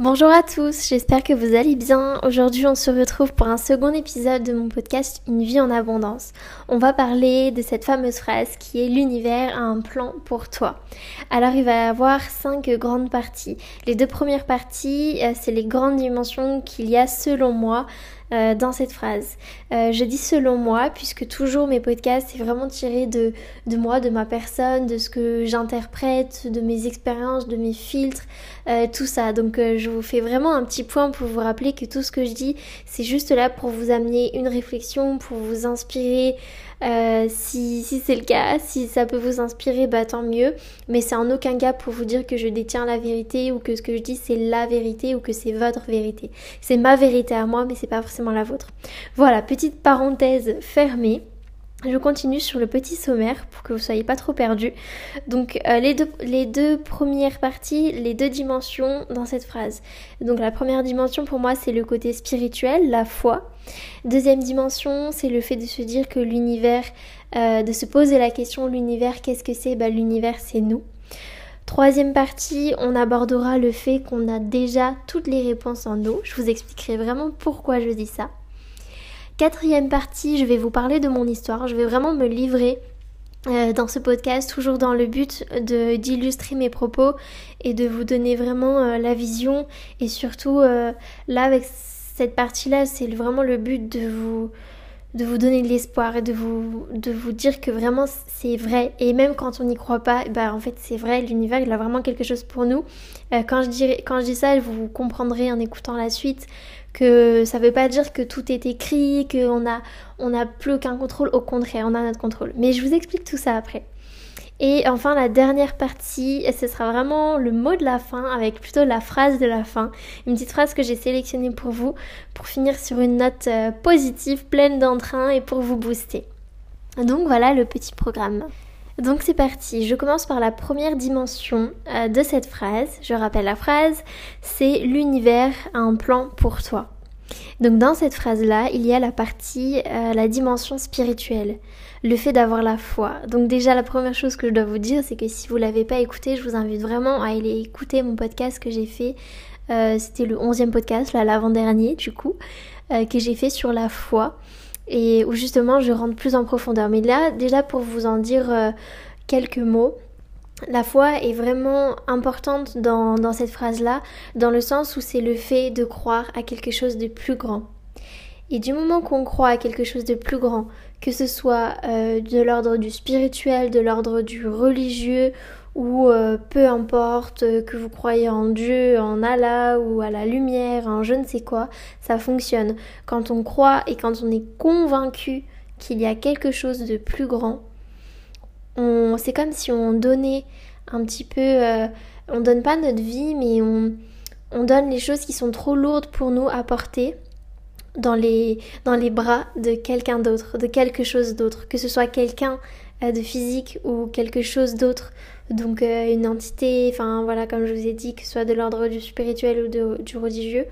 Bonjour à tous, j'espère que vous allez bien. Aujourd'hui on se retrouve pour un second épisode de mon podcast Une vie en abondance. On va parler de cette fameuse phrase qui est l'univers a un plan pour toi. Alors il va y avoir cinq grandes parties. Les deux premières parties, euh, c'est les grandes dimensions qu'il y a selon moi euh, dans cette phrase. Euh, je dis selon moi, puisque toujours mes podcasts, c'est vraiment tiré de, de moi, de ma personne, de ce que j'interprète, de mes expériences, de mes filtres, euh, tout ça. Donc je vous fais vraiment un petit point pour vous rappeler que tout ce que je dis, c'est juste là pour vous amener une réflexion, pour vous inspirer. Euh, si, si c'est le cas, si ça peut vous inspirer, bah tant mieux. Mais c'est en aucun cas pour vous dire que je détiens la vérité ou que ce que je dis c'est la vérité ou que c'est votre vérité. C'est ma vérité à moi, mais c'est pas forcément la vôtre. Voilà, petite parenthèse fermée. Je continue sur le petit sommaire pour que vous soyez pas trop perdus. Donc euh, les, deux, les deux premières parties, les deux dimensions dans cette phrase. Donc la première dimension pour moi c'est le côté spirituel, la foi. Deuxième dimension c'est le fait de se dire que l'univers, euh, de se poser la question l'univers qu'est-ce que c'est? Bah, L'univers c'est nous. Troisième partie, on abordera le fait qu'on a déjà toutes les réponses en nous. Je vous expliquerai vraiment pourquoi je dis ça. Quatrième partie, je vais vous parler de mon histoire. Je vais vraiment me livrer euh, dans ce podcast, toujours dans le but d'illustrer mes propos et de vous donner vraiment euh, la vision. Et surtout, euh, là, avec cette partie-là, c'est vraiment le but de vous de vous donner de l'espoir et de vous, dire que vraiment c'est vrai. Et même quand on n'y croit pas, bah en fait c'est vrai, l'univers il a vraiment quelque chose pour nous. quand, je quand je dis ça, vous comprendrez en écoutant la suite que ça veut pas dire que tout est écrit, qu'on a, on a plus aucun contrôle, au contraire, on a notre contrôle. Mais je vous explique tout ça après. Et enfin, la dernière partie, ce sera vraiment le mot de la fin, avec plutôt la phrase de la fin. Une petite phrase que j'ai sélectionnée pour vous, pour finir sur une note euh, positive, pleine d'entrain et pour vous booster. Donc voilà le petit programme. Donc c'est parti, je commence par la première dimension euh, de cette phrase. Je rappelle la phrase, c'est l'univers a un plan pour toi. Donc dans cette phrase-là, il y a la partie, euh, la dimension spirituelle, le fait d'avoir la foi. Donc déjà la première chose que je dois vous dire, c'est que si vous l'avez pas écouté, je vous invite vraiment à aller écouter mon podcast que j'ai fait. Euh, c'était le onzième podcast, là l'avant-dernier du coup, que j'ai fait sur la foi et où justement je rentre plus en profondeur. Mais là, déjà pour vous en dire euh, quelques mots, la foi est vraiment importante dans, cette phrase-là, dans le sens où c'est le fait de croire à quelque chose de plus grand. Et du moment qu'on croit à quelque chose de plus grand, que ce soit euh, de l'ordre du spirituel, de l'ordre du religieux ou euh, peu importe euh, que vous croyez en Dieu, en Allah ou à la lumière, en je ne sais quoi, ça fonctionne. Quand on croit et quand on est convaincu qu'il y a quelque chose de plus grand, c'est comme si on donnait un petit peu, euh, on donne pas notre vie, mais on, on donne les choses qui sont trop lourdes pour nous à porter dans les, dans les bras de quelqu'un d'autre, de quelque chose d'autre, que ce soit quelqu'un de physique ou quelque chose d'autre. Donc euh, une entité, enfin voilà, comme je vous ai dit, que ce soit de l'ordre du spirituel ou du religieux,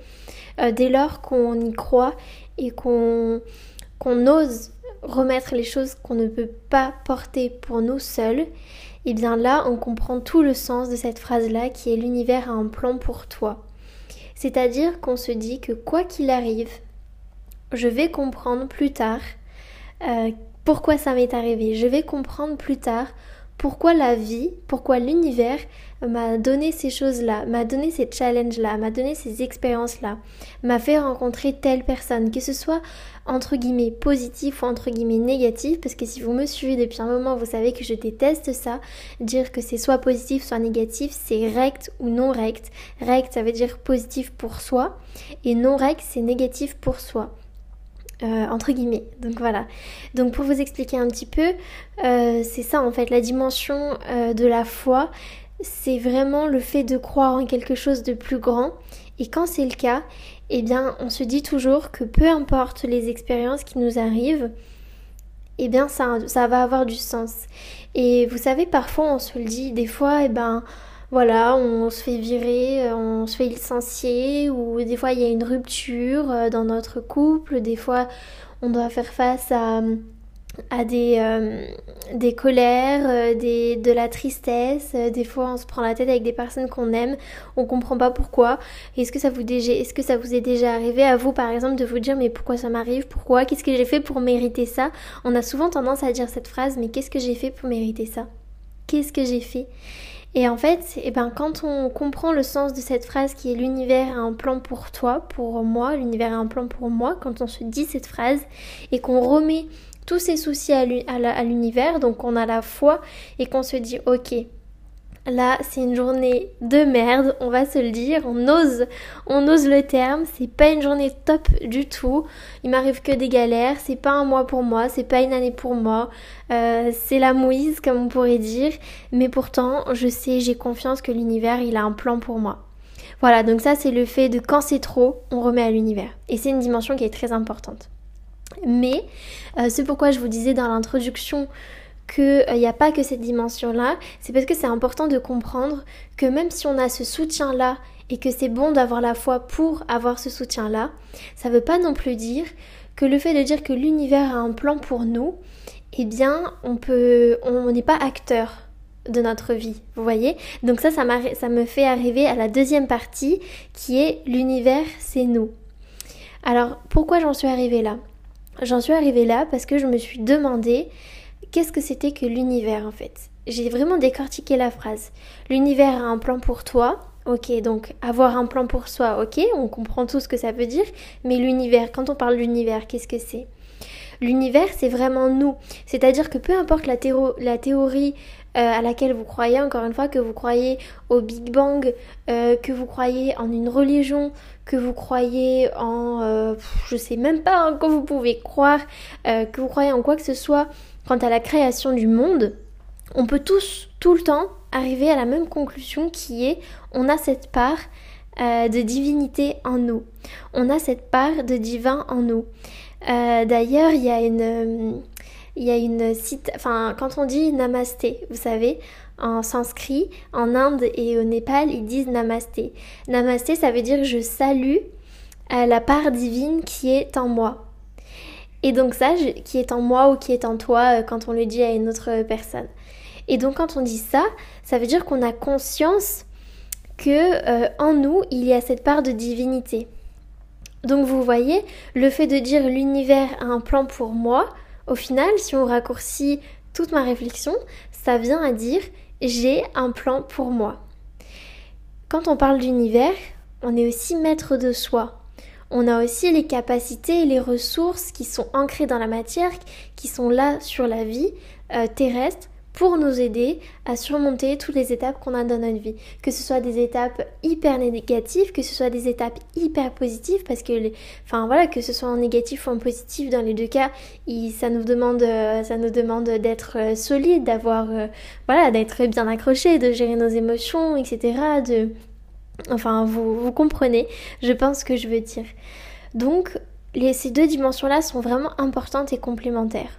euh, dès lors qu'on y croit et qu'on qu'on ose remettre les choses qu'on ne peut pas porter pour nous seuls, et eh bien là, on comprend tout le sens de cette phrase-là qui est l'univers a un plan pour toi. C'est-à-dire qu'on se dit que quoi qu'il arrive, je vais comprendre plus tard euh, pourquoi ça m'est arrivé. Je vais comprendre plus tard pourquoi la vie, pourquoi l'univers m'a donné ces choses-là, m'a donné ces challenges-là, m'a donné ces expériences-là, m'a fait rencontrer telle personne, que ce soit entre guillemets positif ou entre guillemets négatif, parce que si vous me suivez depuis un moment, vous savez que je déteste ça, dire que c'est soit positif, soit négatif, c'est rect ou non rect. Rect, ça veut dire positif pour soi, et non rect, c'est négatif pour soi. Euh, entre guillemets. Donc voilà. Donc pour vous expliquer un petit peu, euh, c'est ça en fait, la dimension euh, de la foi, c'est vraiment le fait de croire en quelque chose de plus grand. Et quand c'est le cas, eh bien on se dit toujours que peu importe les expériences qui nous arrivent, eh bien ça, ça va avoir du sens. Et vous savez, parfois on se le dit, des fois, eh ben voilà, on se fait virer, euh, on se fait licencier, ou des fois il y a une rupture euh, dans notre couple, des fois on doit faire face à, à des, euh, des colères, euh, des, de la tristesse. Euh, des fois, on se prend la tête avec des personnes qu'on aime, on comprend pas pourquoi. Est-ce que ça vous est-ce que ça vous est déjà arrivé à vous, par exemple, de vous dire mais pourquoi ça m'arrive, pourquoi, qu'est-ce que j'ai fait pour mériter ça? On a souvent tendance à dire cette phrase, mais qu'est-ce que j'ai fait pour mériter ça? Qu'est-ce que j'ai fait? Et en fait, eh ben, quand on comprend le sens de cette phrase qui est l'univers a un plan pour toi, pour moi, l'univers a un plan pour moi, quand on se dit cette phrase et qu'on remet tous ces soucis à l'univers, donc on a la foi et qu'on se dit ok, là c'est une journée de merde, on va se le dire, on ose, on ose le terme, c'est pas une journée top du tout, il m'arrive que des galères, c'est pas un mois pour moi, c'est pas une année pour moi, euh, c'est la mouise comme on pourrait dire, mais pourtant je sais, j'ai confiance que l'univers il a un plan pour moi. Voilà, donc ça c'est le fait de quand c'est trop, on remet à l'univers. Et c'est une dimension qui est très importante. Mais euh, c'est pourquoi je vous disais dans l'introduction qu'il n'y euh, a pas que cette dimension-là, c'est parce que c'est important de comprendre que même si on a ce soutien-là et que c'est bon d'avoir la foi pour avoir ce soutien-là, ça ne veut pas non plus dire que le fait de dire que l'univers a un plan pour nous, eh bien, on n'est pas acteur de notre vie, vous voyez? Donc ça, ça, ça me fait arriver à la deuxième partie qui est l'univers, c'est nous. Alors, pourquoi j'en suis arrivée là? J'en suis arrivée là parce que je me suis demandé qu'est-ce que c'était que l'univers en fait. J'ai vraiment décortiqué la phrase. L'univers a un plan pour toi. Ok, donc avoir un plan pour soi, ok, on comprend tout ce que ça veut dire. Mais l'univers, quand on parle de l'univers, qu'est-ce que c'est? L'univers, c'est vraiment nous. C'est-à-dire que peu importe la, la théorie à laquelle vous croyez, encore une fois, que vous croyez au Big Bang, euh, que vous croyez en une religion, que vous croyez en... Euh, je sais même pas en quoi vous pouvez croire, que vous croyez en quoi que ce soit quant à la création du monde, on peut tous, tout le temps, arriver à la même conclusion qui est on a cette part de divinité en nous. On a cette part de divin en nous. D'ailleurs, il y a une il y a une cite, enfin quand on dit namasté, vous savez, en sanskrit, en Inde et au Népal, ils disent namasté. Namasté, ça veut dire je salue euh, la part divine qui est en moi. Et donc ça, qui est en moi ou qui est en toi euh, quand on le dit à une autre personne. Et donc quand on dit ça, ça veut dire qu'on a conscience que euh, en nous, il y a cette part de divinité. Donc vous voyez, le fait de dire l'univers a un plan pour moi, au final, si on raccourcit toute ma réflexion, ça vient à dire j'ai un plan pour moi. Quand on parle d'univers, on est aussi maître de soi. On a aussi les capacités et les ressources qui sont ancrées dans la matière, qui sont là sur la vie euh, terrestre pour nous aider à surmonter toutes les étapes qu'on a dans notre vie. Que ce soit des étapes hyper négatives, que ce soit des étapes hyper positives, parce que, les... enfin voilà, que ce soit en négatif ou en positif, dans les deux cas, ça nous demande, euh, ça nous demande d'être euh, solide, d'avoir, euh, voilà, d'être bien accroché, de gérer nos émotions, etc. De, enfin, vous, vous comprenez, je pense que je veux dire. Donc, les, ces deux dimensions-là sont vraiment importantes et complémentaires.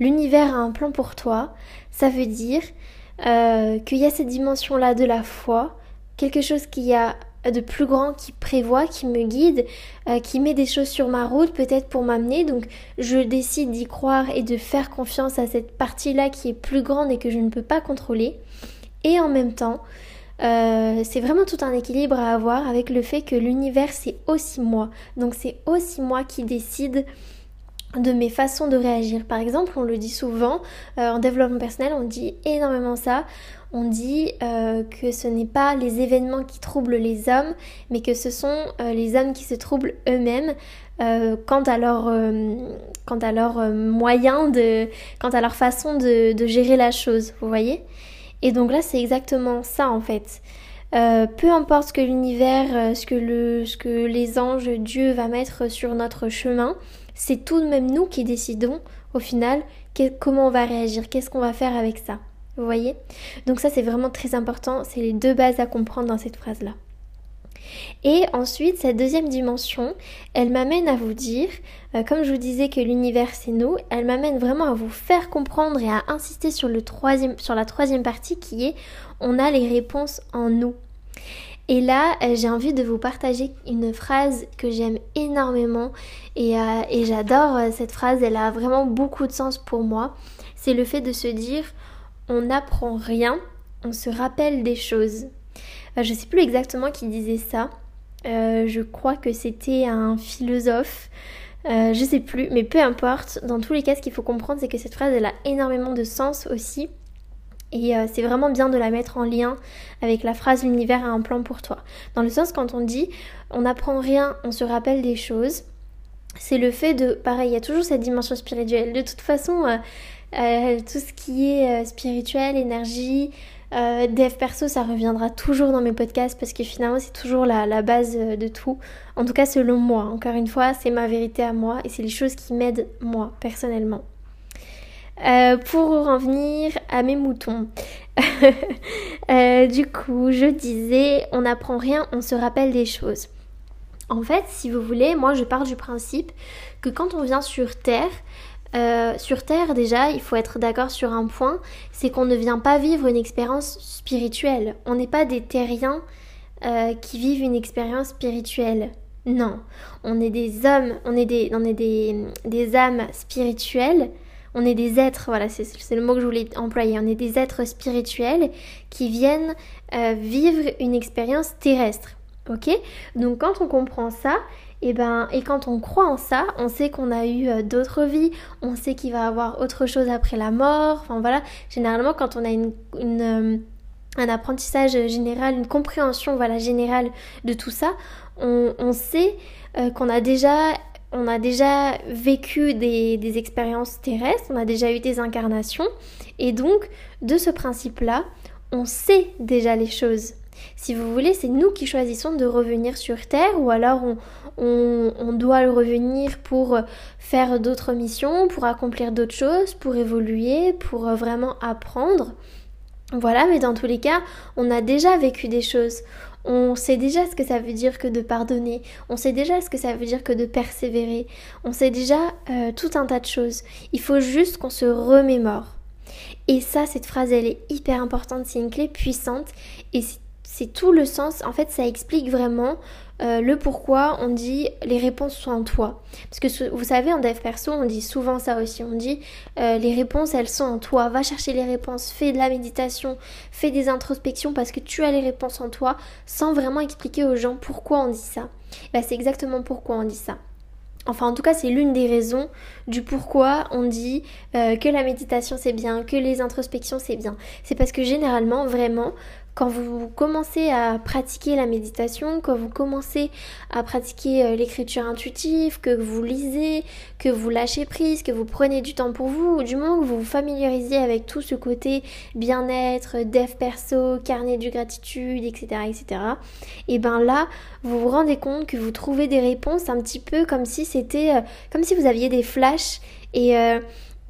L'univers a un plan pour toi, ça veut dire euh, qu'il y a cette dimension-là de la foi, quelque chose qui a de plus grand qui prévoit, qui me guide, euh, qui met des choses sur ma route peut-être pour m'amener. Donc je décide d'y croire et de faire confiance à cette partie-là qui est plus grande et que je ne peux pas contrôler. Et en même temps, euh, c'est vraiment tout un équilibre à avoir avec le fait que l'univers c'est aussi moi. Donc c'est aussi moi qui décide de mes façons de réagir. Par exemple, on le dit souvent euh, en développement personnel, on dit énormément ça. On dit euh, que ce n'est pas les événements qui troublent les hommes, mais que ce sont euh, les hommes qui se troublent eux-mêmes quant à leur, quant à leur moyen de, quant à leur façon de, de gérer la chose. Vous voyez? Et donc là, c'est exactement ça en fait. peu importe ce que l'univers, ce que le, ce que les anges, Dieu va mettre sur notre chemin, c'est tout de même nous qui décidons au final comment on va réagir, qu'est-ce qu'on va faire avec ça. Vous voyez? Donc ça c'est vraiment très important, c'est les deux bases à comprendre dans cette phrase-là. Et ensuite, cette deuxième dimension, elle m'amène à vous dire, euh, comme je vous disais que l'univers c'est nous, elle m'amène vraiment à vous faire comprendre et à insister sur, le troisième, sur la troisième partie qui est on a les réponses en nous. Et là, euh, j'ai envie de vous partager une phrase que j'aime énormément et, euh, et j'adore cette phrase, elle a vraiment beaucoup de sens pour moi. C'est le fait de se dire on n'apprend rien, on se rappelle des choses. Je sais plus exactement qui disait ça. je crois que c'était un philosophe. Euh, je sais plus, mais peu importe. Dans tous les cas, ce qu'il faut comprendre, c'est que cette phrase, elle a énormément de sens aussi. Et euh, c'est vraiment bien de la mettre en lien avec la phrase l'univers a un plan pour toi. Dans le sens quand on dit on n'apprend rien, on se rappelle des choses, c'est le fait de, pareil, il y a toujours cette dimension spirituelle. De toute façon, euh, tout ce qui est spirituel, énergie, euh, perso, ça reviendra toujours dans mes podcasts parce que finalement, c'est toujours la, base euh, de tout. En tout cas, selon moi. Encore une fois, c'est ma vérité à moi et c'est les choses qui m'aident moi, personnellement. Euh, pour revenir à mes moutons. du coup, je disais, on n'apprend rien, on se rappelle des choses. En fait, si vous voulez, moi je pars du principe que quand on vient sur Terre, euh, sur Terre, déjà, il faut être d'accord sur un point, c'est qu'on ne vient pas vivre une expérience spirituelle. On n'est pas des terriens euh, qui vivent une expérience spirituelle. Non, on est des hommes, on est des, on est des, âmes spirituelles, on est des êtres, voilà, c'est le mot que je voulais employer, on est des êtres spirituels qui viennent euh, vivre une expérience terrestre. Ok? Donc quand on comprend ça, et, ben, et quand on croit en ça, on sait qu'on a eu euh, d'autres vies, on sait qu'il va y avoir autre chose après la mort. Enfin voilà, généralement quand on a une, euh, un apprentissage général, une compréhension voilà, générale de tout ça, on, sait euh, qu'on a déjà on a déjà vécu des, expériences terrestres, on a déjà eu des incarnations, et donc de ce principe-là, on sait déjà les choses. Si vous voulez, c'est nous qui choisissons de revenir sur Terre ou alors on, on, doit le revenir pour faire d'autres missions, pour accomplir d'autres choses, pour évoluer, pour vraiment apprendre. Voilà, mais dans tous les cas, on a déjà vécu des choses. On sait déjà ce que ça veut dire que de pardonner. On sait déjà ce que ça veut dire que de persévérer. On sait déjà euh, tout un tas de choses. Il faut juste qu'on se remémore. Et ça, cette phrase, elle est hyper importante. C'est une clé puissante. Et c'est tout le sens. En fait, ça explique vraiment euh, le pourquoi on dit les réponses sont en toi. Parce que vous savez, en dev perso, on dit souvent ça aussi. On dit euh, les réponses, elles sont en toi. Va chercher les réponses, fais de la méditation, fais des introspections parce que tu as les réponses en toi, sans vraiment expliquer aux gens pourquoi on dit ça. Bah, c'est exactement pourquoi on dit ça. Enfin, en tout cas, c'est l'une des raisons du pourquoi on dit euh, que la méditation c'est bien, que les introspections c'est bien. C'est parce que généralement, vraiment, quand vous commencez à pratiquer la méditation, quand vous commencez à pratiquer euh, l'écriture intuitive, que vous lisez, que vous lâchez prise, que vous prenez du temps pour vous, ou du moins que vous vous familiarisez avec tout ce côté bien-être, dev perso, carnet de gratitude, etc., etc., et ben là, vous vous rendez compte que vous trouvez des réponses un petit peu comme si c'était, euh, comme si vous aviez des flashs et euh,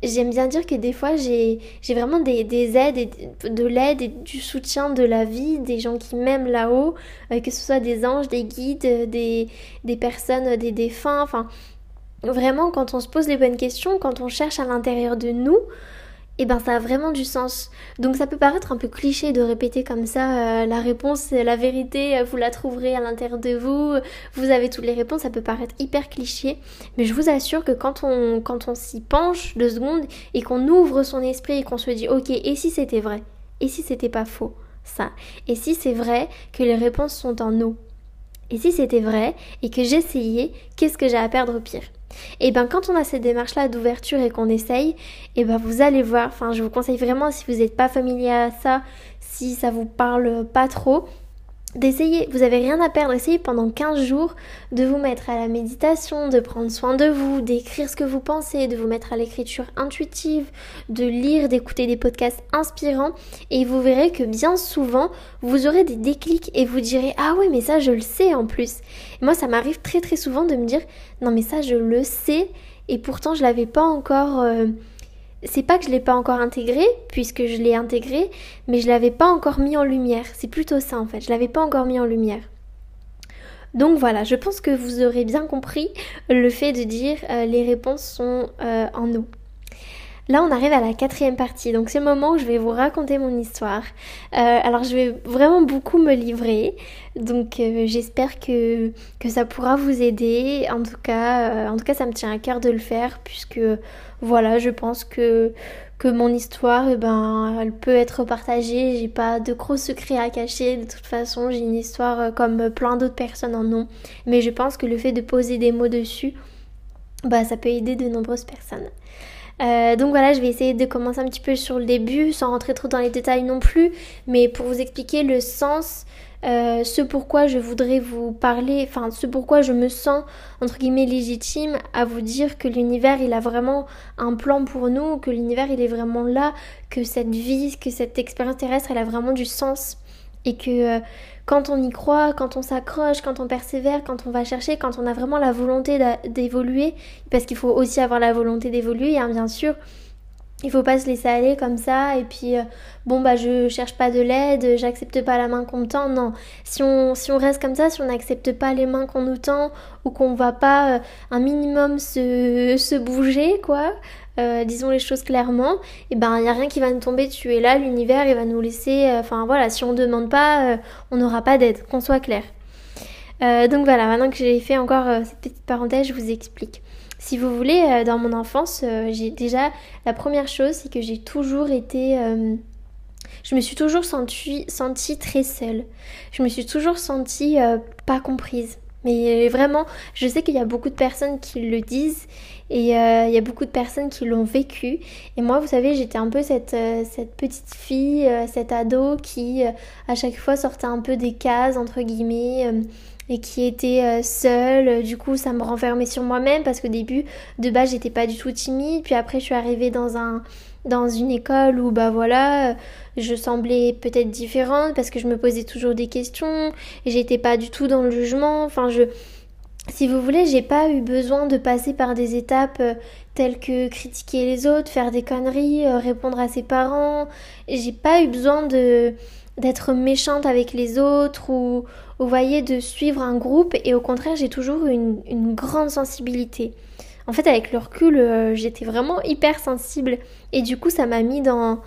j'aime bien dire que des fois j'ai vraiment des, aides, et de l'aide et du soutien de la vie, des gens qui m'aiment là-haut, euh, que ce soit des anges, des guides, des, des personnes, des défunts, enfin vraiment quand on se pose les bonnes questions, quand on cherche à l'intérieur de nous, et eh ben ça a vraiment du sens. Donc ça peut paraître un peu cliché de répéter comme ça euh, la réponse, la vérité, euh, vous la trouverez à l'intérieur de vous, vous avez toutes les réponses, ça peut paraître hyper cliché, mais je vous assure que quand on, quand on s'y penche deux secondes et qu'on ouvre son esprit et qu'on se dit ok, et si c'était vrai? Et si c'était pas faux Ça? Et si c'est vrai que les réponses sont en nous Et si c'était vrai et que j'essayais, qu'est-ce que j'ai à perdre au pire? Et ben quand on a cette démarche là d'ouverture et qu'on essaye, et ben vous allez voir, enfin je vous conseille vraiment si vous n'êtes pas familier à ça, si ça vous parle pas trop, d'essayer, vous avez rien à perdre, essayez pendant 15 jours de vous mettre à la méditation, de prendre soin de vous, d'écrire ce que vous pensez, de vous mettre à l'écriture intuitive, de lire, d'écouter des podcasts inspirants et vous verrez que bien souvent vous aurez des déclics et vous direz ah oui mais ça je le sais en plus. moi ça m'arrive très très souvent de me dire non mais ça je le sais et pourtant je l'avais pas encore... Euh, c'est pas que je l'ai pas encore intégré, puisque je l'ai intégré, mais je l'avais pas encore mis en lumière. C'est plutôt ça en fait, je l'avais pas encore mis en lumière. Donc voilà, je pense que vous aurez bien compris le fait de dire euh, les réponses sont euh, en nous. Là, on arrive à la quatrième partie, donc c'est le moment où je vais vous raconter mon histoire. Euh, alors, je vais vraiment beaucoup me livrer, donc euh, j'espère que, que ça pourra vous aider. En tout cas, euh, en tout cas, ça me tient à cœur de le faire, puisque voilà, je pense que que mon histoire, eh ben, elle peut être partagée. J'ai pas de gros secrets à cacher. De toute façon, j'ai une histoire comme plein d'autres personnes en ont. Mais je pense que le fait de poser des mots dessus, bah, ça peut aider de nombreuses personnes. Euh, donc voilà, je vais essayer de commencer un petit peu sur le début, sans rentrer trop dans les détails non plus, mais pour vous expliquer le sens, euh, ce pourquoi je voudrais vous parler, enfin ce pourquoi je me sens entre guillemets légitime à vous dire que l'univers il a vraiment un plan pour nous, que l'univers il est vraiment là, que cette vie, que cette expérience terrestre elle a vraiment du sens et que euh, quand on y croit, quand on s'accroche, quand on persévère, quand on va chercher, quand on a vraiment la volonté d'évoluer, parce qu'il faut aussi avoir la volonté d'évoluer, hein, bien sûr. Il faut pas se laisser aller comme ça et puis euh, bon bah je cherche pas de l'aide, j'accepte pas la main qu'on me tend. Non, si on si on reste comme ça, si on n'accepte pas les mains qu'on nous tend ou qu'on va pas euh, un minimum se, se bouger quoi, euh, disons les choses clairement, et eh ben il n'y a rien qui va nous tomber dessus. Et là, l'univers, il va nous laisser. Euh, enfin voilà, si on ne demande pas, euh, on n'aura pas d'aide, qu'on soit clair. donc voilà, maintenant que j'ai fait encore cette petite parenthèse, je vous explique. Si vous voulez, dans mon enfance, j'ai déjà la première chose, c'est que j'ai toujours été je me suis toujours sentie, sentie très seule. Je me suis toujours sentie pas comprise. Mais vraiment, je sais qu'il y a beaucoup de personnes qui le disent et euh, il y a beaucoup de personnes qui l'ont vécu. Et moi, vous savez, j'étais un peu cette, euh, petite fille, euh, cette ado qui, à chaque fois, sortait un peu des cases, entre guillemets et qui était seule. Du coup, ça me renfermait sur moi-même parce qu'au début, de base, j'étais pas du tout timide. Puis après, je suis arrivée dans un dans une école où bah voilà, je semblais peut-être différente parce que je me posais toujours des questions j'étais pas du tout dans le jugement. Enfin, je si vous voulez, j'ai pas eu besoin de passer par des étapes euh, telles que critiquer les autres, faire des conneries, euh, répondre à ses parents. J'ai pas eu besoin de d'être méchante avec les autres ou, vous voyez, de suivre un groupe. Et au contraire, j'ai toujours eu une, grande sensibilité. En fait, avec le recul, euh, j'étais vraiment hyper sensible. Et du coup, ça m'a mis dans...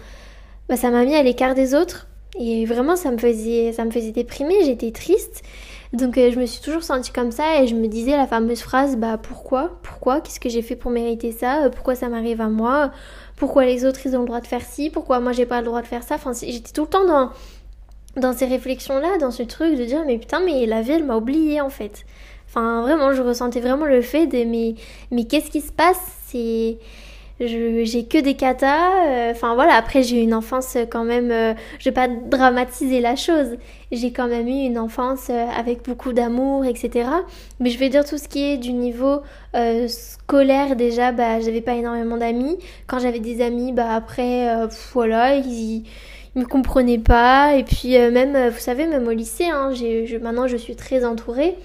Bah, ça m'a mis à l'écart des autres. Et vraiment, ça me faisait, ça me faisait déprimer, j'étais triste. Donc euh, je me suis toujours sentie comme ça et je me disais la fameuse phrase bah pourquoi? Pourquoi? Qu'est-ce que j'ai fait pour mériter ça? Euh, Pourquoi ça m'arrive à moi? Pourquoi les autres ils ont le droit de faire ci? Pourquoi moi j'ai pas le droit de faire ça Enfin j'étais tout le temps dans dans ces réflexions là, dans ce truc de dire mais putain mais la vie elle m'a oublié en fait. Enfin vraiment je ressentais vraiment le fait de mais mais qu'est-ce qui se passe? C'est j'ai que des katas. Euh, enfin voilà, après j'ai eu une enfance quand même, euh, je vais pas dramatiser la chose. J'ai quand même eu une enfance euh, avec beaucoup d'amour, etc. Mais je vais dire tout ce qui est du niveau scolaire déjà, bah j'avais pas énormément d'amis. Quand j'avais des amis, bah après, voilà, ils, me comprenaient pas. Et puis même, vous savez, même au lycée, hein, je, maintenant je suis très entourée.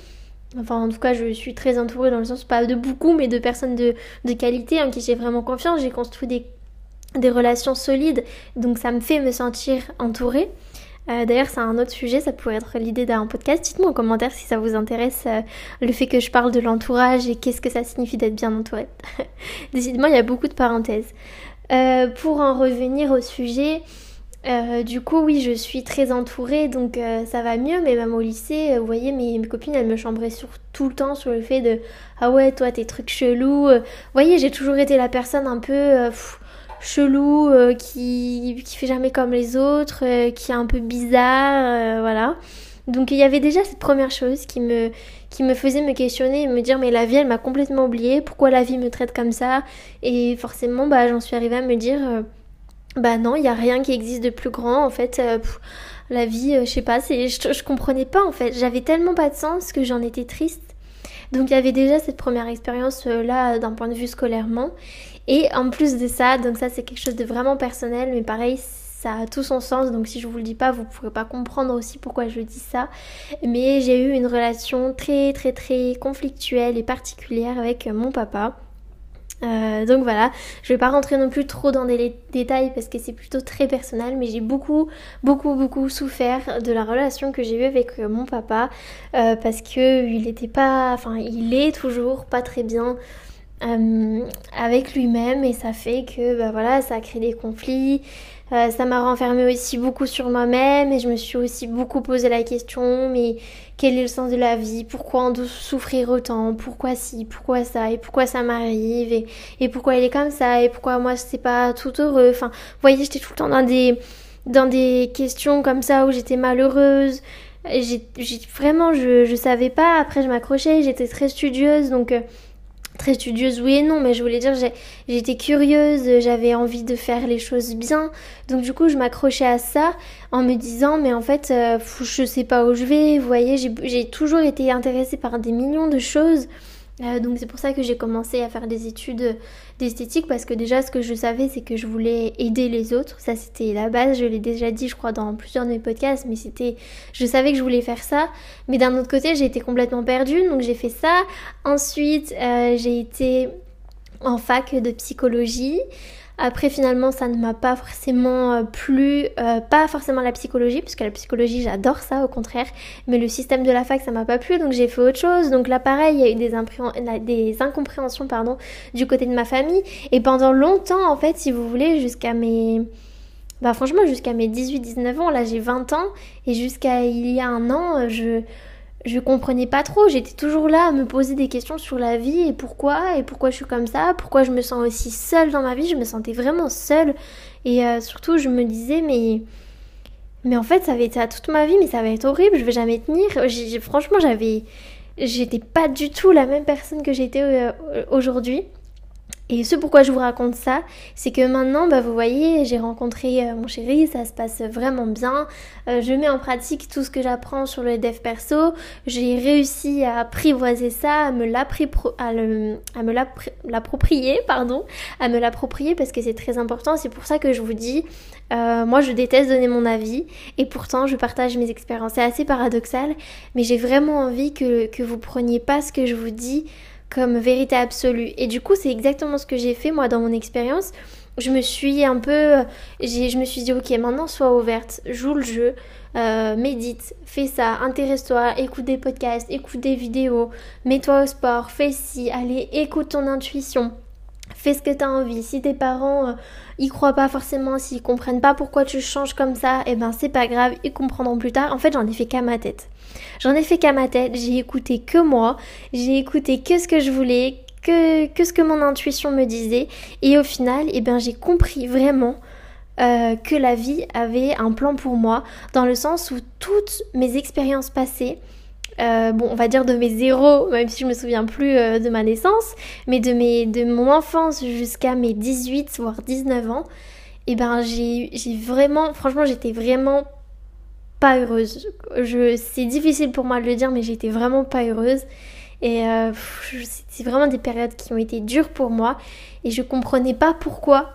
Enfin, en tout cas, je suis très entourée dans le sens, pas de beaucoup, mais de personnes de, qualité en qui j'ai vraiment confiance. J'ai construit des, relations solides, donc ça me fait me sentir entourée. Euh, d'ailleurs, c'est un autre sujet, ça pourrait être l'idée d'un podcast. Dites-moi en commentaire si ça vous intéresse euh, le fait que je parle de l'entourage et qu'est-ce que ça signifie d'être bien entourée. Décidément, il y a beaucoup de parenthèses. Euh, pour en revenir au sujet, euh, du coup, oui, je suis très entourée, donc euh, ça va mieux. Mais même au lycée, euh, vous voyez, mes, copines, elles me chambraient sur, tout le temps sur le fait de Ah ouais, toi, tes trucs chelous. Vous voyez, j'ai toujours été la personne un peu chelou, qui, qui fait jamais comme les autres, qui est un peu bizarre, voilà. Donc il y avait déjà cette première chose qui me, qui me faisait me questionner et me dire mais la vie elle m'a complètement oubliée, pourquoi la vie me traite comme ça? Et forcément bah j'en suis arrivée à me dire bah non, il n'y a rien qui existe de plus grand en fait. Euh, la vie, euh, je sais pas, c'est, je, je, comprenais pas en fait. J'avais tellement pas de sens que j'en étais triste. Donc il y avait déjà cette première expérience euh, là d'un point de vue scolairement. Et en plus de ça, donc ça c'est quelque chose de vraiment personnel, mais pareil, ça a tout son sens. Donc si je vous le dis pas, vous pourrez pas comprendre aussi pourquoi je dis ça. Mais j'ai eu une relation très très très conflictuelle et particulière avec mon papa. Euh, donc voilà, je vais pas rentrer non plus trop dans des détails parce que c'est plutôt très personnel, mais j'ai beaucoup, beaucoup, beaucoup souffert de la relation que j'ai eue avec euh, mon papa euh, parce que il était pas, enfin il est toujours pas très bien avec lui-même et ça fait que bah voilà ça crée des conflits euh, ça m'a renfermé aussi beaucoup sur moi-même et je me suis aussi beaucoup posé la question mais quel est le sens de la vie? Pourquoi on doit souffrir autant? Pourquoi si Pourquoi ça? Et pourquoi ça m'arrive? Et, pourquoi il est comme ça? Et pourquoi moi c'est pas tout heureux? Enfin, vous voyez, j'étais tout le temps dans des dans des questions comme ça où j'étais malheureuse. J'ai vraiment je je savais pas. Après je m'accrochais. J'étais très studieuse donc euh, très studieuse oui et non mais je voulais dire j'étais curieuse j'avais envie de faire les choses bien. Donc du coup je m'accrochais à ça en me disant mais en fait euh, je sais pas où je vais vous voyez j'ai toujours été intéressée par des millions de choses euh, donc c'est pour ça que j'ai commencé à faire des études d'esthétique parce que déjà ce que je savais c'est que je voulais aider les autres. Ça c'était la base, je l'ai déjà dit je crois dans plusieurs de mes podcasts, mais c'était je savais que je voulais faire ça. Mais d'un autre côté j'ai été complètement perdue donc j'ai fait ça. Ensuite euh, j'ai été en fac de psychologie. Après, finalement, ça ne m'a pas forcément euh, plu, euh, pas forcément la psychologie, puisque la psychologie, j'adore ça, au contraire, mais le système de la fac, ça m'a pas plu, donc j'ai fait autre chose. Donc là, pareil, il y a eu des, des incompréhensions, pardon, du côté de ma famille. Et pendant longtemps, en fait, si vous voulez, jusqu'à mes... Bah franchement, jusqu'à mes 18-19 ans, là j'ai 20 ans, et jusqu'à il y a un an, je je comprenais pas trop, j'étais toujours là à me poser des questions sur la vie et pourquoi, et pourquoi je suis comme ça, pourquoi je me sens aussi seule dans ma vie, je me sentais vraiment seule et euh, surtout je me disais mais mais en fait ça va être ça toute ma vie mais ça va être horrible, je vais jamais tenir. franchement j'avais j'étais pas du tout la même personne que j'étais euh, aujourd'hui. Et ce pourquoi je vous raconte ça, c'est que maintenant, bah, vous voyez, j'ai rencontré euh, mon chéri, ça se passe vraiment bien. Euh, je mets en pratique tout ce que j'apprends sur le dev perso. J'ai réussi à apprivoiser ça, à me l'approprier, pardon, à me l'approprier parce que c'est très important. C'est pour ça que je vous dis, euh, moi je déteste donner mon avis et pourtant je partage mes expériences. C'est assez paradoxal, mais j'ai vraiment envie que, que vous preniez pas ce que je vous dis comme vérité absolue. Et du coup, c'est exactement ce que j'ai fait moi dans mon expérience. Je me suis un peu, je me suis dit ok, maintenant sois ouverte, joue le jeu, euh, médite, fais ça, intéresse-toi, écoute des podcasts, écoute des vidéos, mets-toi au sport, fais ci, allez, écoute ton intuition. Fais ce que tu as envie. Si tes parents euh, y croient pas forcément, s'ils comprennent pas pourquoi tu changes comme ça, eh ben c'est pas grave, ils comprendront plus tard. En fait, j'en ai fait qu'à ma tête. J'en ai fait qu'à ma tête, j'ai écouté que moi, j'ai écouté que ce que je voulais, que, ce que mon intuition me disait. Et au final, eh ben, j'ai compris vraiment euh, que la vie avait un plan pour moi, dans le sens où toutes mes expériences passées, euh, bon, on va dire de mes zéros, même si je me souviens plus euh, de ma naissance, mais de, mes, mon enfance jusqu'à mes 18 voire 19 ans, et eh ben j'ai vraiment, franchement, j'étais vraiment heureuse. Je, c'est difficile pour moi de le dire, mais j'étais vraiment pas heureuse. Et euh, c'est vraiment des périodes qui ont été dures pour moi. Et je comprenais pas pourquoi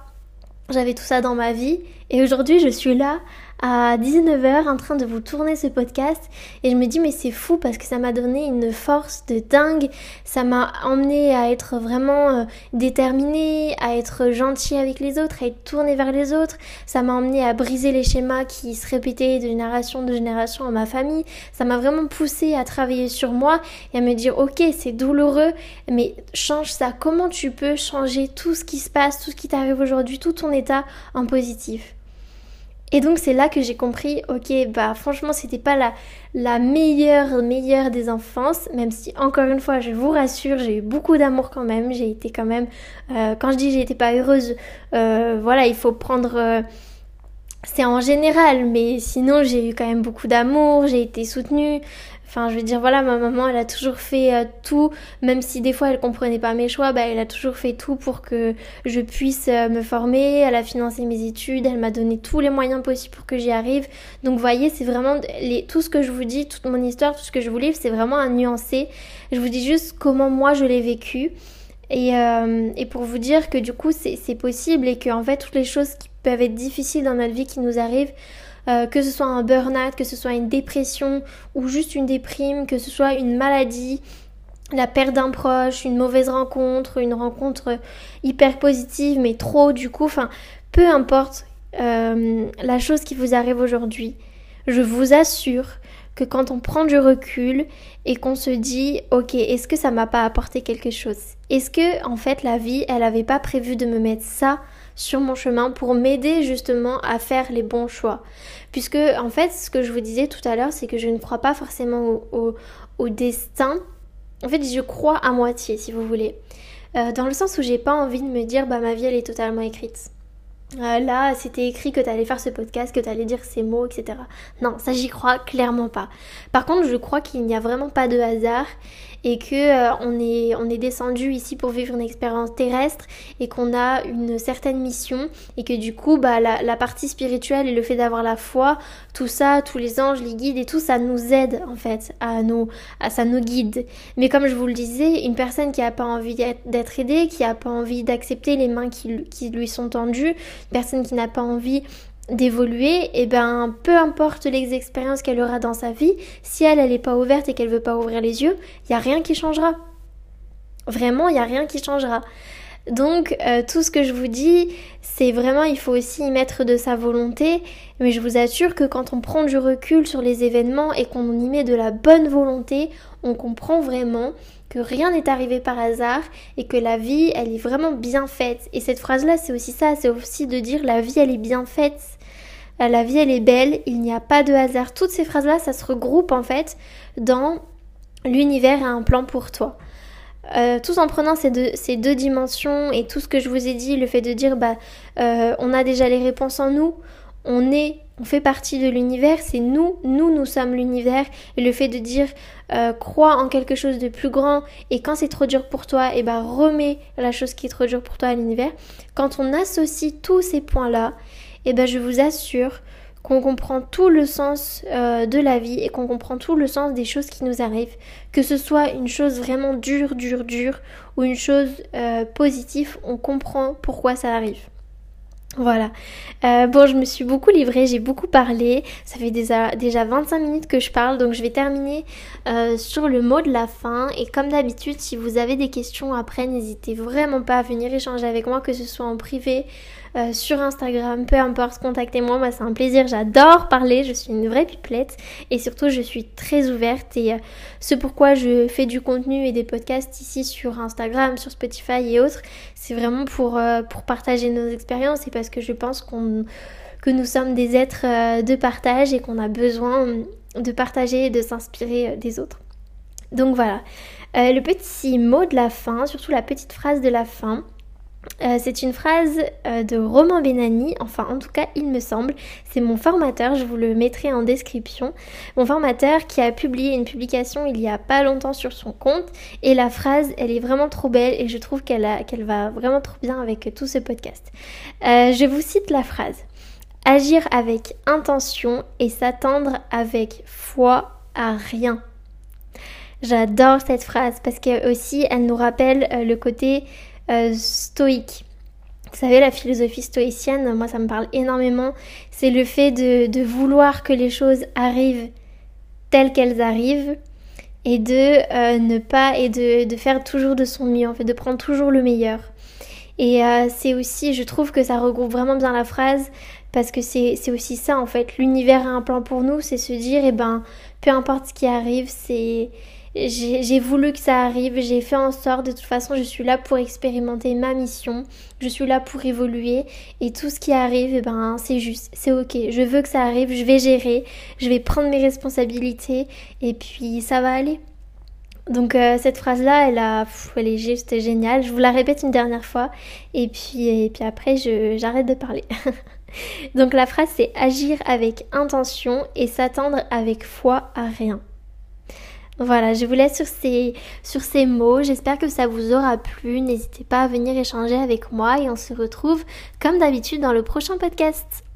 j'avais tout ça dans ma vie. Et aujourd'hui, je suis là à 19h en train de vous tourner ce podcast. Et je me dis mais c'est fou parce que ça m'a donné une force de dingue, ça m'a emmené à être vraiment euh, déterminée, à être gentille avec les autres, à être tournée vers les autres, ça m'a emmené à briser les schémas qui se répétaient de génération de génération à ma famille, ça m'a vraiment poussé à travailler sur moi et à me dire ok c'est douloureux mais change ça, comment tu peux changer tout ce qui se passe, tout ce qui t'arrive aujourd'hui, tout ton état en positif? Et donc c'est là que j'ai compris, ok, bah franchement c'était pas la, la meilleure, meilleure des enfances, même si encore une fois je vous rassure, j'ai eu beaucoup d'amour quand même, j'ai été quand même, euh, quand je dis j'ai été pas heureuse, euh, voilà, il faut prendre... Euh, c'est en général, mais sinon j'ai eu quand même beaucoup d'amour, j'ai été soutenue, Enfin, je veux dire, voilà, ma maman, elle a toujours fait euh, tout, même si des fois elle comprenait pas mes choix, bah, elle a toujours fait tout pour que je puisse euh, me former. Elle a financé mes études, elle m'a donné tous les moyens possibles pour que j'y arrive. Donc, vous voyez, c'est vraiment tout ce que je vous dis, toute mon histoire, tout ce que je vous livre, c'est vraiment un nuancé. Je vous dis juste comment moi je l'ai vécu. Et, euh, et, pour vous dire que du coup, c'est possible et que en fait, toutes les choses qui peuvent être difficiles dans notre vie qui nous arrivent, euh, que ce soit un burn-out, que ce soit une dépression ou juste une déprime, que ce soit une maladie, la perte d'un proche, une mauvaise rencontre, une rencontre hyper positive mais trop du coup, enfin peu importe euh, la chose qui vous arrive aujourd'hui, je vous assure que quand on prend du recul et qu'on se dit ok est-ce que ça m'a pas apporté quelque chose? Est-ce que en fait la vie elle avait pas prévu de me mettre ça sur mon chemin pour m'aider justement à faire les bons choix Puisque en fait ce que je vous disais tout à l'heure c'est que je ne crois pas forcément au, destin. En fait je crois à moitié si vous voulez. Euh, dans le sens où j'ai pas envie de me dire bah ma vie elle est totalement écrite. Euh, là, c'était écrit que tu allais faire ce podcast, que tu allais dire ces mots, etc. Non, ça j'y crois clairement pas. Par contre, je crois qu'il n'y a vraiment pas de hasard et que euh, on est on est descendu ici pour vivre une expérience terrestre et qu'on a une certaine mission et que du coup bah la, la partie spirituelle et le fait d'avoir la foi tout ça tous les anges les guides et tout ça nous aide en fait à nous à ça nous guide. Mais comme je vous le disais une personne qui a pas envie d'être aidée qui a pas envie d'accepter les mains qui, qui lui sont tendues personne qui n'a pas envie d'évoluer, et eh ben peu importe les expériences qu'elle aura dans sa vie, si elle elle est pas ouverte et qu'elle veut pas ouvrir les yeux, il y a rien qui changera. Vraiment, il y a rien qui changera. Donc euh, tout ce que je vous dis, c'est vraiment il faut aussi y mettre de sa volonté, mais je vous assure que quand on prend du recul sur les événements et qu'on y met de la bonne volonté, on comprend vraiment que rien n'est arrivé par hasard et que la vie, elle est vraiment bien faite. Et cette phrase-là, c'est aussi ça, c'est aussi de dire la vie, elle est bien faite. La vie, elle est belle, il n'y a pas de hasard. Toutes ces phrases-là, ça se regroupe en fait dans l'univers a un plan pour toi. Euh, tout en prenant ces deux, dimensions et tout ce que je vous ai dit, le fait de dire bah euh, on a déjà les réponses en nous, on est, on fait partie de l'univers, c'est nous, nous, nous sommes l'univers. Et le fait de dire euh, crois en quelque chose de plus grand et quand c'est trop dur pour toi, et eh ben remets la chose qui est trop dure pour toi à l'univers. Quand on associe tous ces points-là, et eh ben je vous assure qu'on comprend tout le sens euh, de la vie et qu'on comprend tout le sens des choses qui nous arrivent, que ce soit une chose vraiment dure, dure, dure ou une chose euh, positive, on comprend pourquoi ça arrive. Voilà. Euh, bon, je me suis beaucoup livrée, j'ai beaucoup parlé. Ça fait déjà, déjà 25 minutes que je parle, donc je vais terminer sur le mot de la fin. Et comme d'habitude, si vous avez des questions après, n'hésitez vraiment pas à venir échanger avec moi, que ce soit en privé, euh, sur Instagram, peu importe, contactez-moi, moi c'est un plaisir, j'adore parler, je suis une vraie pipelette et surtout je suis très ouverte et euh, ce pourquoi je fais du contenu et des podcasts ici sur Instagram, sur Spotify et autres, c'est vraiment pour, euh, partager nos expériences et parce que je pense qu'on que nous sommes des êtres de partage et qu'on a besoin de partager et de s'inspirer des autres. Donc voilà, le petit mot de la fin, surtout la petite phrase de la fin, euh, c'est une phrase euh, de Romain Benani, enfin en tout cas il me semble, c'est mon formateur, je vous le mettrai en description, mon formateur qui a publié une publication il y a pas longtemps sur son compte et la phrase elle est vraiment trop belle et je trouve qu'elle va vraiment trop bien avec tout ce podcast. Euh, je vous cite la phrase. Agir avec intention et s'attendre avec foi à rien. J'adore cette phrase parce que aussi elle nous rappelle le côté euh, stoïque. Vous savez, la philosophie stoïcienne, moi ça me parle énormément. C'est le fait de, vouloir que les choses arrivent telles qu'elles arrivent et de euh, ne pas et de, faire toujours de son mieux, en fait, de prendre toujours le meilleur. Et euh, c'est aussi, je trouve que ça regroupe vraiment bien la phrase parce que c'est aussi ça en fait. L'univers a un plan pour nous, c'est se dire, eh ben, peu importe ce qui arrive, c'est j'ai voulu que ça arrive, j'ai fait en sorte, de toute façon je suis là pour expérimenter ma mission, je suis là pour évoluer et tout ce qui arrive, eh ben, c'est juste, c'est ok, je veux que ça arrive, je vais gérer, je vais prendre mes responsabilités et puis ça va aller. Donc euh, cette phrase-là, elle, a, elle est juste géniale. Je vous la répète une dernière fois et puis, et puis après j'arrête de parler. Donc la phrase c'est agir avec intention et s'attendre avec foi à rien. Voilà, je vous laisse sur ces, sur ces mots. J'espère que ça vous aura plu. N'hésitez pas à venir échanger avec moi et on se retrouve comme d'habitude dans le prochain podcast.